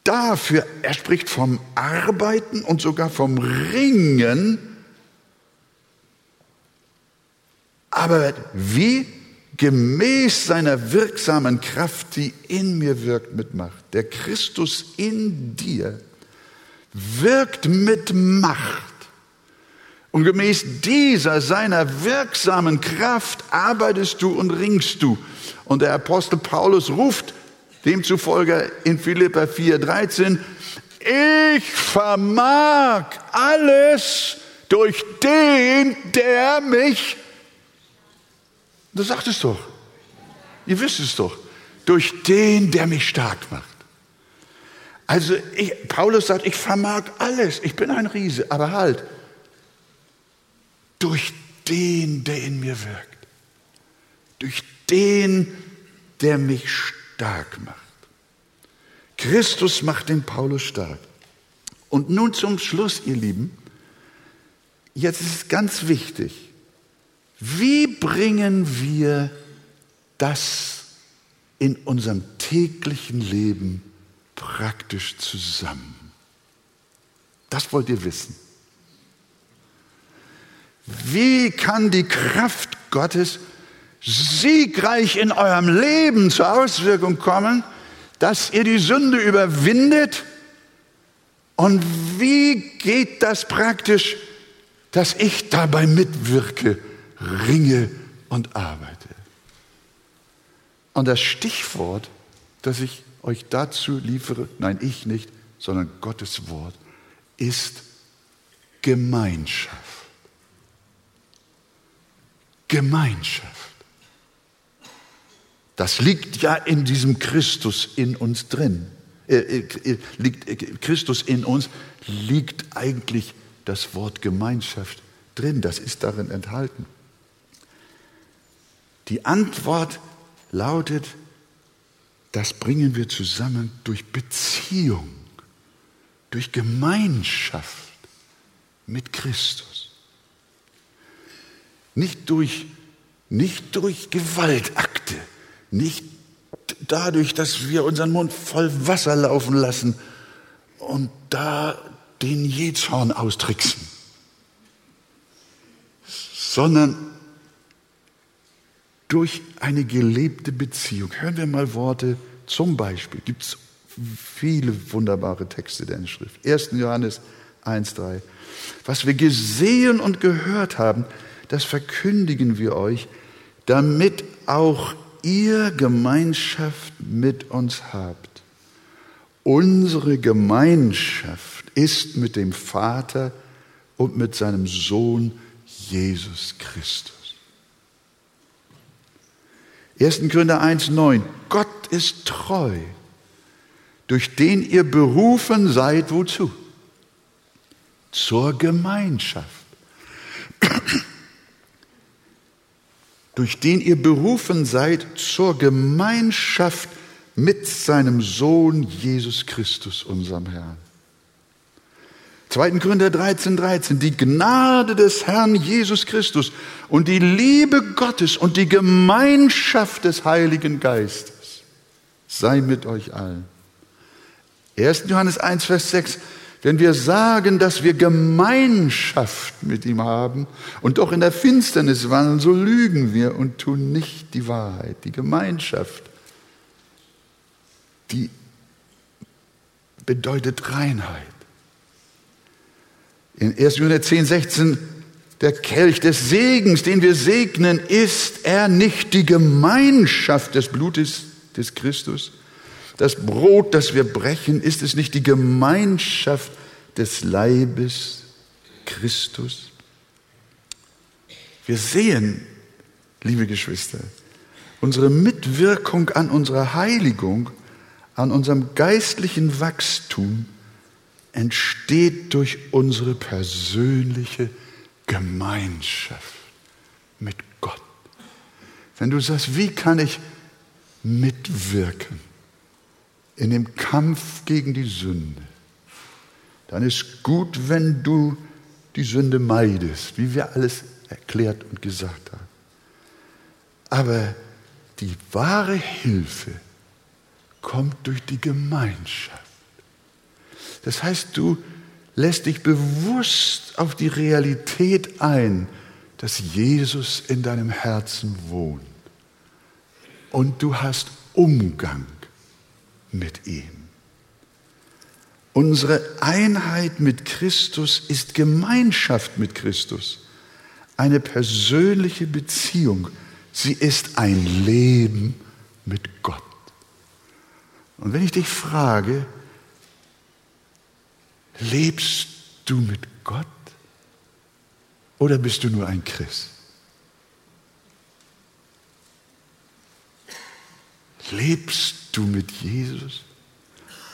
dafür, er spricht vom Arbeiten und sogar vom Ringen, aber wie gemäß seiner wirksamen Kraft, die in mir wirkt mit Macht. Der Christus in dir wirkt mit Macht. Und gemäß dieser seiner wirksamen Kraft arbeitest du und ringst du. Und der Apostel Paulus ruft demzufolge in Philippa 4,13, ich vermag alles durch den, der mich Du sagt es doch. Ihr wisst es doch. Durch den, der mich stark macht. Also ich, Paulus sagt, ich vermag alles. Ich bin ein Riese. Aber halt. Durch den, der in mir wirkt. Durch den, der mich stark macht. Christus macht den Paulus stark. Und nun zum Schluss, ihr Lieben. Jetzt ist es ganz wichtig. Wie bringen wir das in unserem täglichen Leben praktisch zusammen? Das wollt ihr wissen. Wie kann die Kraft Gottes siegreich in eurem Leben zur Auswirkung kommen, dass ihr die Sünde überwindet? Und wie geht das praktisch, dass ich dabei mitwirke? Ringe und arbeite. Und das Stichwort, das ich euch dazu liefere, nein, ich nicht, sondern Gottes Wort, ist Gemeinschaft. Gemeinschaft. Das liegt ja in diesem Christus in uns drin. Äh, äh, liegt, äh, Christus in uns liegt eigentlich das Wort Gemeinschaft drin. Das ist darin enthalten. Die Antwort lautet, das bringen wir zusammen durch Beziehung, durch Gemeinschaft mit Christus. Nicht durch, nicht durch Gewaltakte, nicht dadurch, dass wir unseren Mund voll Wasser laufen lassen und da den Jezorn austricksen, sondern durch eine gelebte Beziehung. Hören wir mal Worte, zum Beispiel gibt es viele wunderbare Texte der Schrift. 1. Johannes 1.3. Was wir gesehen und gehört haben, das verkündigen wir euch, damit auch ihr Gemeinschaft mit uns habt. Unsere Gemeinschaft ist mit dem Vater und mit seinem Sohn Jesus Christus. 1. Korinther 1, 9. Gott ist treu, durch den ihr berufen seid, wozu? Zur Gemeinschaft. durch den ihr berufen seid zur Gemeinschaft mit seinem Sohn Jesus Christus, unserem Herrn. 2. Korinther 13, 13. Die Gnade des Herrn Jesus Christus und die Liebe Gottes und die Gemeinschaft des Heiligen Geistes sei mit euch allen. 1. Johannes 1, Vers 6. Wenn wir sagen, dass wir Gemeinschaft mit ihm haben und doch in der Finsternis wandeln, so lügen wir und tun nicht die Wahrheit. Die Gemeinschaft, die bedeutet Reinheit. In 1. Johannes 10, 16, der Kelch des Segens, den wir segnen, ist er nicht die Gemeinschaft des Blutes des Christus? Das Brot, das wir brechen, ist es nicht die Gemeinschaft des Leibes Christus? Wir sehen, liebe Geschwister, unsere Mitwirkung an unserer Heiligung, an unserem geistlichen Wachstum entsteht durch unsere persönliche Gemeinschaft mit Gott. Wenn du sagst, wie kann ich mitwirken in dem Kampf gegen die Sünde, dann ist gut, wenn du die Sünde meidest, wie wir alles erklärt und gesagt haben. Aber die wahre Hilfe kommt durch die Gemeinschaft Das heißt, du lässt dich bewusst auf die Realität ein, dass Jesus in deinem Herzen wohnt. Und du hast Umgang mit ihm. Unsere Einheit mit Christus ist Gemeinschaft mit Christus, eine persönliche Beziehung. Sie ist ein Leben mit Gott. Und wenn ich dich frage, lebst du mit Gott oder bist du nur ein Christ? Lebst du mit Jesus?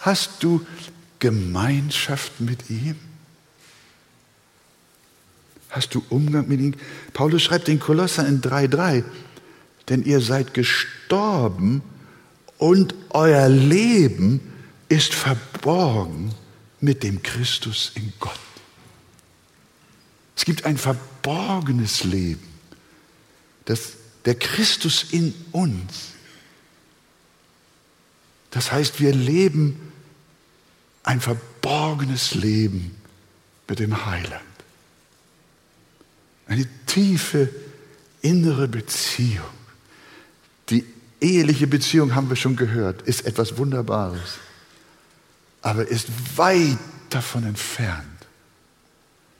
Hast du Gemeinschaft mit ihm? Hast du Umgang mit ihm? Paulus schreibt den Kolosser in 3,3, denn ihr seid gestorben und euer Leben ist verborgen mit dem Christus in Gott. Es gibt ein verborgenes Leben, das, der Christus in uns. Das heißt, wir leben ein verborgenes Leben mit dem Heiland. Eine tiefe innere Beziehung. Die eheliche Beziehung, haben wir schon gehört, ist etwas Wunderbares, aber ist weit davon entfernt,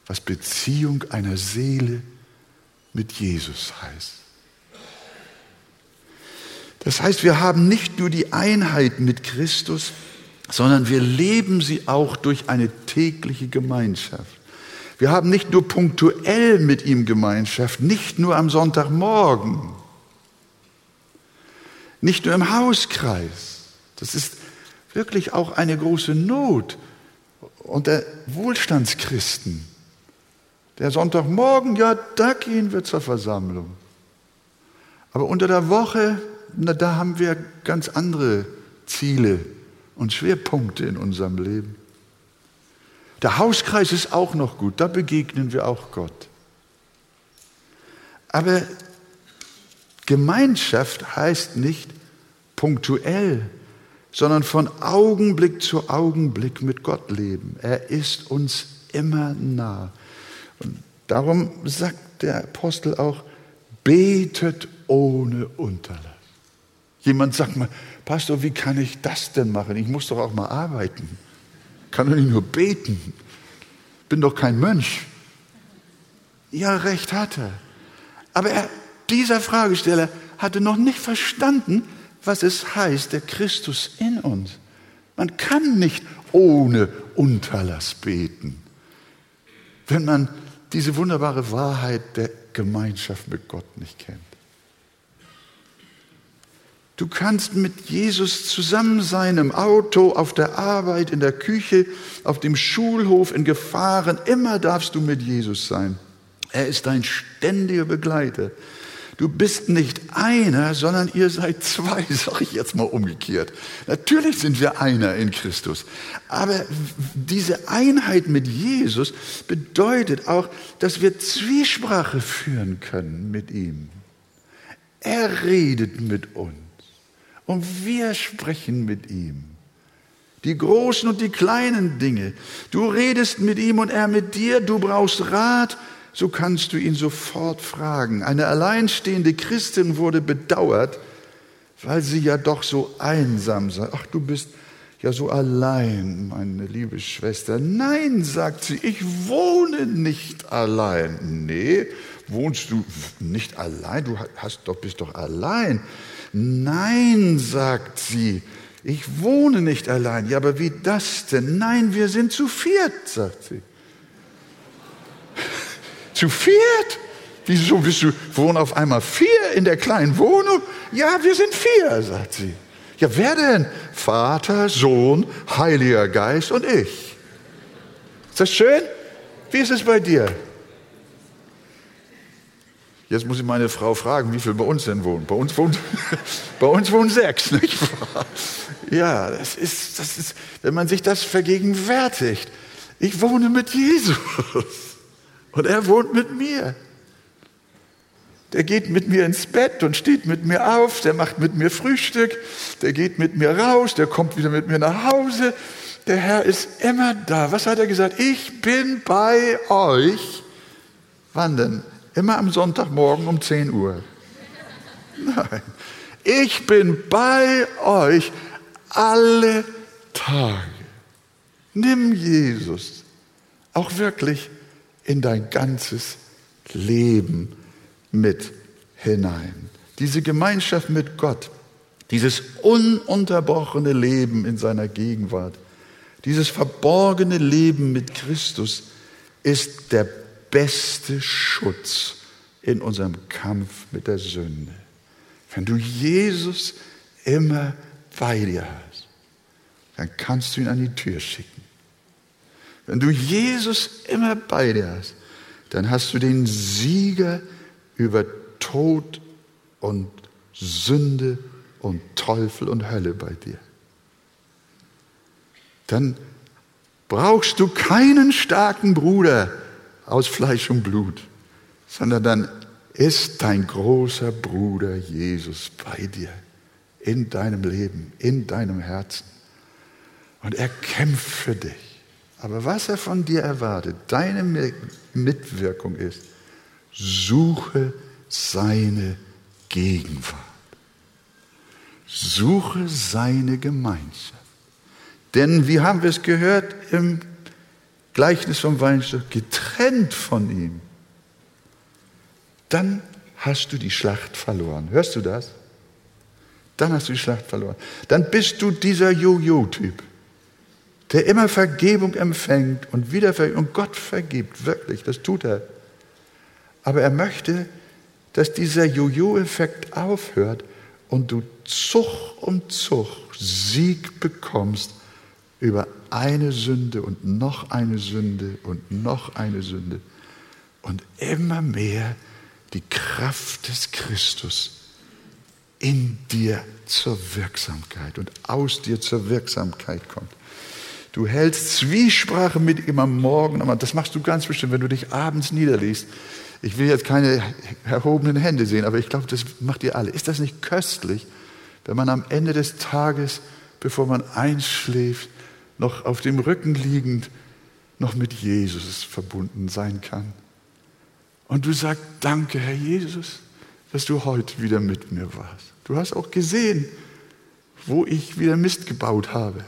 was Beziehung einer Seele mit Jesus heißt. Das heißt, wir haben nicht nur die Einheit mit Christus, sondern wir leben sie auch durch eine tägliche Gemeinschaft. Wir haben nicht nur punktuell mit ihm Gemeinschaft, nicht nur am Sonntagmorgen, nicht nur im Hauskreis. Das ist wirklich auch eine große Not unter Wohlstandschristen. Der Sonntagmorgen, ja, da gehen wir zur Versammlung. Aber unter der Woche, na, da haben wir ganz andere Ziele und Schwerpunkte in unserem Leben. Der Hauskreis ist auch noch gut, da begegnen wir auch Gott. Aber Gemeinschaft heißt nicht punktuell, sondern von Augenblick zu Augenblick mit Gott leben. Er ist uns immer nah. Und darum sagt der Apostel auch, betet ohne Unterlass. Jemand sagt mal, Pastor, wie kann ich das denn machen? Ich muss doch auch mal arbeiten. Kann doch nicht nur beten. Bin doch kein Mönch. Ja, recht hat er. Aber er, dieser Fragesteller hatte noch nicht verstanden, was es heißt, der Christus in uns. Man kann nicht ohne Unterlass beten, wenn man diese wunderbare Wahrheit der Gemeinschaft mit Gott nicht kennt. Du kannst mit Jesus zusammen sein, im Auto, auf der Arbeit, in der Küche, auf dem Schulhof, in Gefahren. Immer darfst du mit Jesus sein. Er ist dein ständiger Begleiter. Du bist nicht einer, sondern ihr seid zwei, sage ich jetzt mal umgekehrt. Natürlich sind wir einer in Christus. Aber diese Einheit mit Jesus bedeutet auch, dass wir Zwiesprache führen können mit ihm. Er redet mit uns. Und wir sprechen mit ihm. Die großen und die kleinen Dinge. Du redest mit ihm und er mit dir. Du brauchst Rat. So kannst du ihn sofort fragen. Eine alleinstehende Christin wurde bedauert, weil sie ja doch so einsam sei. Ach, du bist ja so allein, meine liebe Schwester. Nein, sagt sie, ich wohne nicht allein. Nee, wohnst du nicht allein? Du hast doch, bist doch allein. Nein, sagt sie, ich wohne nicht allein. Ja, aber wie das denn? Nein, wir sind zu viert, sagt sie. Zu viert? Wieso bist du, wohnen auf einmal vier in der kleinen Wohnung? Ja, wir sind vier, sagt sie. Ja, wer denn? Vater, Sohn, Heiliger Geist und ich. Ist das schön? Wie ist es bei dir? Jetzt muss ich meine Frau fragen, wie viel bei uns denn wohnen. Bei uns wohnen, bei uns wohnen sechs, nicht wahr? Ja, das ist, das ist, wenn man sich das vergegenwärtigt. Ich wohne mit Jesus und er wohnt mit mir. Der geht mit mir ins Bett und steht mit mir auf, der macht mit mir Frühstück, der geht mit mir raus, der kommt wieder mit mir nach Hause, der Herr ist immer da. Was hat er gesagt? Ich bin bei euch. Wann denn? Immer am Sonntagmorgen um 10 Uhr. Nein. Ich bin bei euch alle Tage. Nimm Jesus auch wirklich in dein ganzes Leben mit hinein. Diese Gemeinschaft mit Gott, dieses ununterbrochene Leben in seiner Gegenwart, dieses verborgene Leben mit Christus ist der beste Schutz in unserem Kampf mit der Sünde. Wenn du Jesus immer bei dir hast, dann kannst du ihn an die Tür schicken. Wenn du Jesus immer bei dir hast, dann hast du den Sieger über Tod und Sünde und Teufel und Hölle bei dir. Dann brauchst du keinen starken Bruder aus Fleisch und Blut, sondern dann ist dein großer Bruder Jesus bei dir, in deinem Leben, in deinem Herzen. Und er kämpft für dich. Aber was er von dir erwartet, deine Mitwirkung ist, suche seine Gegenwart. Suche seine Gemeinschaft. Denn, wie haben wir es gehört im Gleichnis vom Weinstock, getrennt von ihm, dann hast du die Schlacht verloren. Hörst du das? Dann hast du die Schlacht verloren. Dann bist du dieser Jojo-Typ, der immer Vergebung empfängt und wieder und Gott vergibt, wirklich, das tut er. Aber er möchte, dass dieser Jojo-Effekt aufhört und du Zug um Zug Sieg bekommst über eine Sünde und noch eine Sünde und noch eine Sünde und immer mehr die Kraft des Christus in dir zur Wirksamkeit und aus dir zur Wirksamkeit kommt. Du hältst Zwiesprache mit ihm am Morgen, das machst du ganz bestimmt, wenn du dich abends niederliest. Ich will jetzt keine erhobenen Hände sehen, aber ich glaube, das macht ihr alle. Ist das nicht köstlich, wenn man am Ende des Tages, bevor man einschläft, noch auf dem Rücken liegend, noch mit Jesus verbunden sein kann? Und du sagst, danke, Herr Jesus, dass du heute wieder mit mir warst. Du hast auch gesehen, wo ich wieder Mist gebaut habe.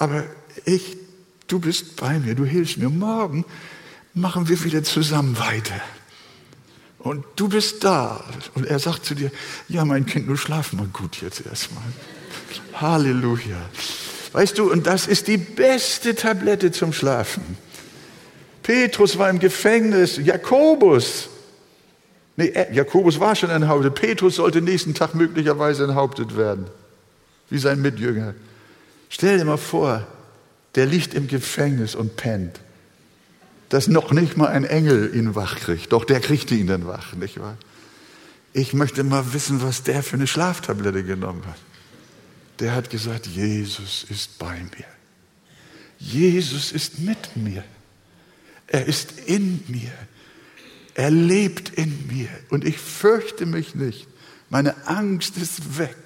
Aber ich, du bist bei mir, du hilfst mir. Morgen machen wir wieder zusammen weiter. Und du bist da. Und er sagt zu dir, ja, mein Kind, du schlaf mal gut jetzt erstmal. Halleluja. Weißt du, und das ist die beste Tablette zum Schlafen. Petrus war im Gefängnis, Jakobus. Nee, Jakobus war schon enthauptet. Petrus sollte nächsten Tag möglicherweise enthauptet werden. Wie sein Mitjünger. Stell dir mal vor, der liegt im Gefängnis und pennt dass noch nicht mal ein Engel ihn wach kriegt. Doch der kriegte ihn dann wach, nicht wahr? Ich möchte mal wissen, was der für eine Schlaftablette genommen hat. Der hat gesagt, Jesus ist bei mir. Jesus ist mit mir. Er ist in mir. Er lebt in mir. Und ich fürchte mich nicht. Meine Angst ist weg.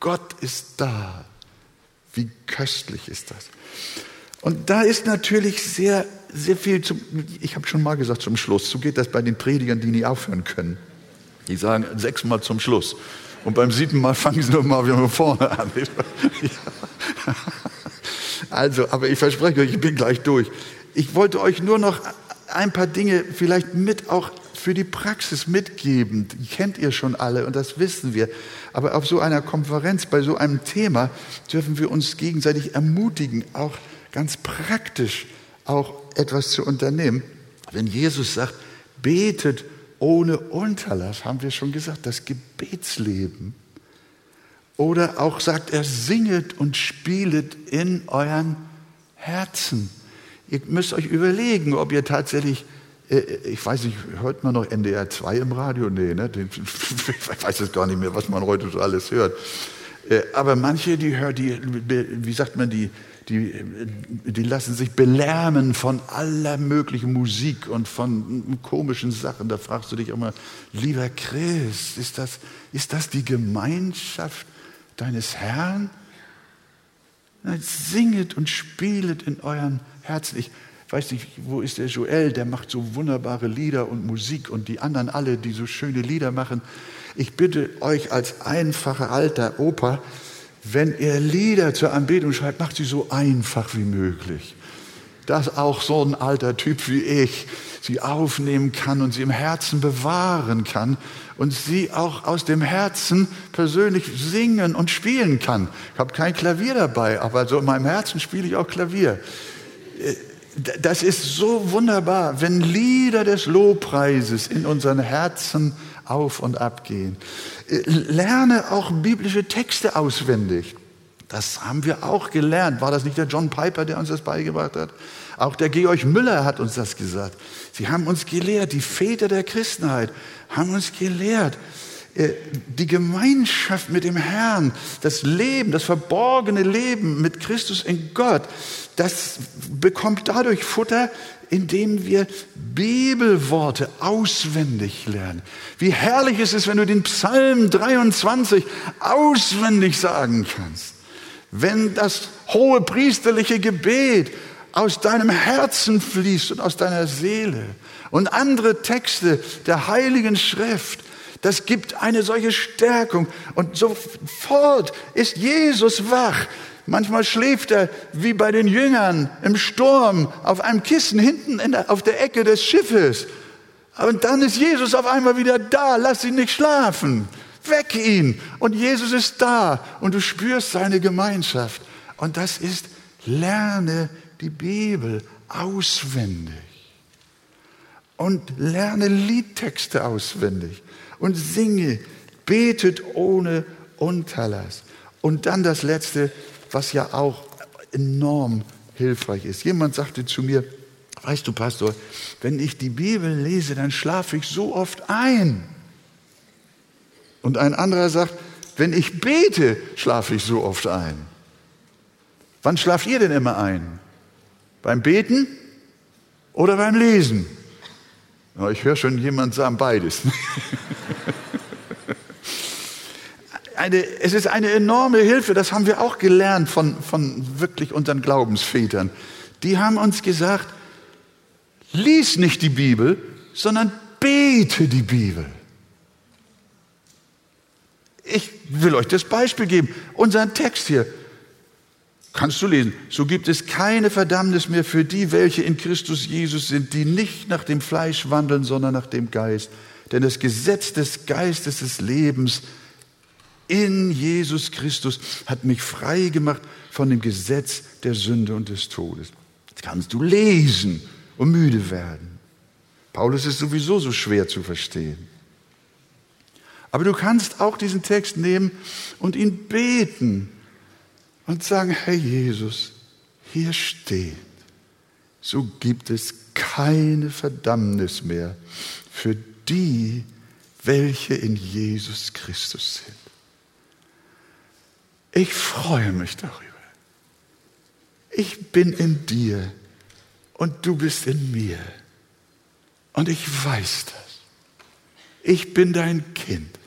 Gott ist da. Wie köstlich ist das? Und da ist natürlich sehr, sehr viel, zum, ich habe schon mal gesagt zum Schluss, so geht das bei den Predigern, die nie aufhören können. Die sagen sechsmal zum Schluss. Und beim siebten Mal fangen sie nochmal wieder von vorne an. Also, aber ich verspreche euch, ich bin gleich durch. Ich wollte euch nur noch ein paar Dinge vielleicht mit auch für die Praxis mitgeben. Die kennt ihr schon alle und das wissen wir. Aber auf so einer Konferenz, bei so einem Thema dürfen wir uns gegenseitig ermutigen, auch ganz praktisch auch etwas zu unternehmen. Wenn Jesus sagt, betet ohne Unterlass, haben wir schon gesagt, das Gebetsleben. Oder auch sagt er, singet und spielet in euren Herzen. Ihr müsst euch überlegen, ob ihr tatsächlich, ich weiß nicht, hört man noch NDR 2 im Radio? Nee, ne? ich weiß es gar nicht mehr, was man heute so alles hört. Äh, aber manche, die hören, die, wie sagt man, die, die, die lassen sich belärmen von aller möglichen Musik und von komischen Sachen. Da fragst du dich immer, lieber Christ, ist das, ist das die Gemeinschaft deines Herrn? Singet und spielet in euren Herzen. Ich weiß nicht, wo ist der Joel, der macht so wunderbare Lieder und Musik und die anderen alle, die so schöne Lieder machen. Ich bitte euch als einfacher alter Opa, wenn ihr Lieder zur Anbetung schreibt, macht sie so einfach wie möglich. Dass auch so ein alter Typ wie ich sie aufnehmen kann und sie im Herzen bewahren kann und sie auch aus dem Herzen persönlich singen und spielen kann. Ich habe kein Klavier dabei, aber so in meinem Herzen spiele ich auch Klavier. Das ist so wunderbar, wenn Lieder des Lobpreises in unseren Herzen auf und ab gehen. Äh, lerne auch biblische Texte auswendig. Das haben wir auch gelernt. War das nicht der John Piper, der uns das beigebracht hat? Auch der Georg Müller hat uns das gesagt. Sie haben uns gelehrt, die Väter der Christenheit haben uns gelehrt, äh, die Gemeinschaft mit dem Herrn, das Leben, das verborgene Leben mit Christus in Gott, das bekommt dadurch Futter, indem wir Bibelworte auswendig lernen. Wie herrlich ist es, wenn du den Psalm 23 auswendig sagen kannst. Wenn das hohe priesterliche Gebet aus deinem Herzen fließt und aus deiner Seele und andere Texte der Heiligen Schrift, das gibt eine solche Stärkung und sofort ist Jesus wach. Manchmal schläft er wie bei den Jüngern im Sturm auf einem Kissen hinten der, auf der Ecke des Schiffes. Und dann ist Jesus auf einmal wieder da. Lass ihn nicht schlafen. Weck ihn. Und Jesus ist da. Und du spürst seine Gemeinschaft. Und das ist, lerne die Bibel auswendig und lerne Liedtexte auswendig und singe, betet ohne Unterlass. Und dann das Letzte, was ja auch enorm hilfreich ist. Jemand sagte zu mir, weißt du, Pastor, wenn ich die Bibel lese, dann schlafe ich so oft ein. Und ein anderer sagt, wenn ich bete, schlafe ich so oft ein. Wann schlaft ihr denn immer ein? Beim Beten oder beim Lesen? Ich höre schon jemand sagen beides. eine, es ist eine enorme Hilfe, das haben wir auch gelernt von, von wirklich unseren Glaubensvätern. Die haben uns gesagt, lies nicht die Bibel, sondern bete die Bibel. Ich will euch das Beispiel geben. Unseren Text hier, Kannst du lesen. So gibt es keine Verdammnis mehr für die, welche in Christus Jesus sind, die nicht nach dem Fleisch wandeln, sondern nach dem Geist. Denn das Gesetz des Geistes des Lebens in Jesus Christus hat mich frei gemacht von dem Gesetz der Sünde und des Todes. Jetzt kannst du lesen und müde werden. Paulus ist sowieso so schwer zu verstehen. Aber du kannst auch diesen Text nehmen und ihn beten und sagen, Herr Jesus, hier steht, so gibt es keine Verdammnis mehr für die, welche in Jesus Christus sind. Ich freue mich darüber. Ich bin in dir und du bist in mir. Und ich weiß das. Ich bin dein Kind.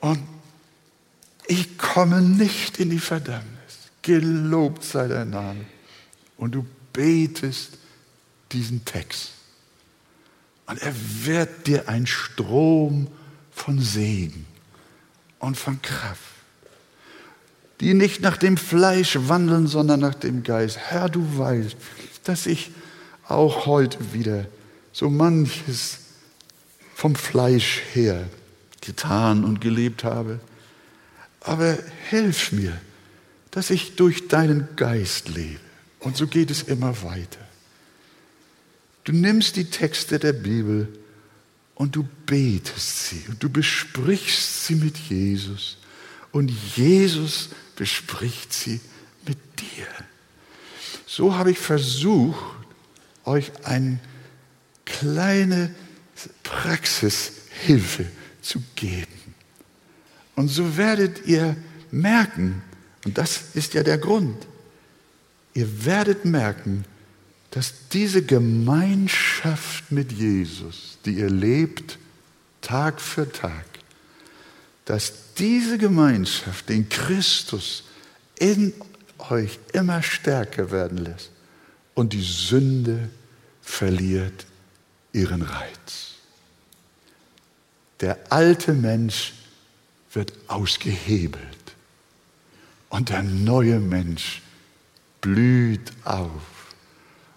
Und ich komme nicht in die Verdammnis. Gelobt sei dein Name. Und du betest diesen Text. Und er wird dir ein Strom von Segen und von Kraft, die nicht nach dem Fleisch wandeln, sondern nach dem Geist. Herr, du weißt, dass ich auch heute wieder so manches vom Fleisch her getan und gelebt habe aber hilf mir, dass ich durch deinen Geist lebe. Und so geht es immer weiter. Du nimmst die Texte der Bibel und du betest sie und du besprichst sie mit Jesus und Jesus bespricht sie mit dir. So habe ich versucht, euch eine kleine Praxishilfe zu geben. Und so werdet ihr merken, und das ist ja der Grund, ihr werdet merken, dass diese Gemeinschaft mit Jesus, die ihr lebt, Tag für Tag, dass diese Gemeinschaft, den Christus in euch immer stärker werden lässt und die Sünde verliert ihren Reiz. Der alte Mensch wird ausgehebelt und der neue Mensch blüht auf.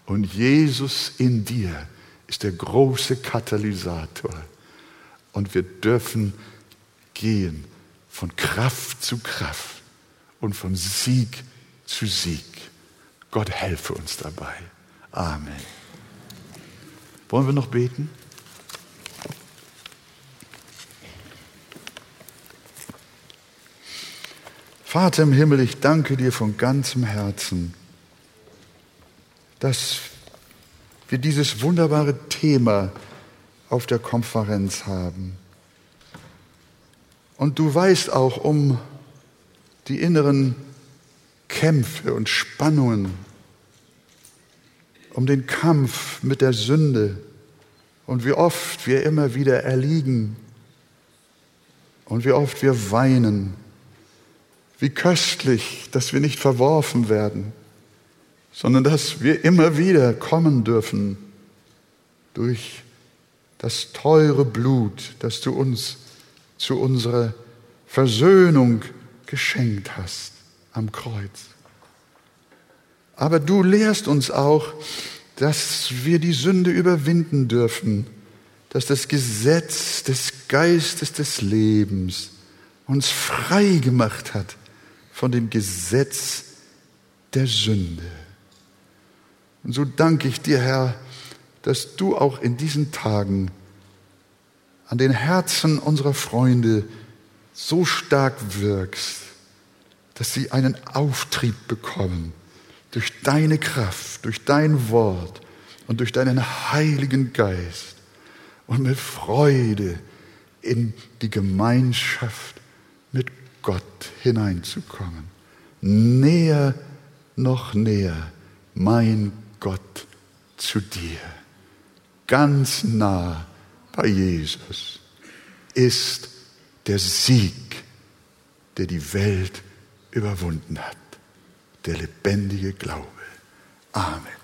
Und Jesus in dir ist der große Katalysator. Und wir dürfen gehen von Kraft zu Kraft und von Sieg zu Sieg. Gott helfe uns dabei. Amen. Wollen wir noch beten? Vater im Himmel, ich danke dir von ganzem Herzen, dass wir dieses wunderbare Thema auf der Konferenz haben. Und du weißt auch um die inneren Kämpfe und Spannungen, um den Kampf mit der Sünde und wie oft wir immer wieder erliegen und wie oft wir weinen, wie köstlich, dass wir nicht verworfen werden, sondern dass wir immer wieder kommen dürfen durch das teure Blut, das du uns zu unserer Versöhnung geschenkt hast am Kreuz. Aber du lehrst uns auch, dass wir die Sünde überwinden dürfen, dass das Gesetz des Geistes des Lebens uns frei gemacht hat von dem Gesetz der Sünde. Und so danke ich dir, Herr, dass du auch in diesen Tagen an den Herzen unserer Freunde so stark wirkst, dass sie einen Auftrieb bekommen durch deine Kraft, durch dein Wort und durch deinen Heiligen Geist und mit Freude in die Gemeinschaft mit Gott hineinzukommen. Näher, noch näher, mein Gott, zu dir. Ganz nah bei Jesus ist der Sieg, der die Welt überwunden hat, der lebendige Glaube. Amen.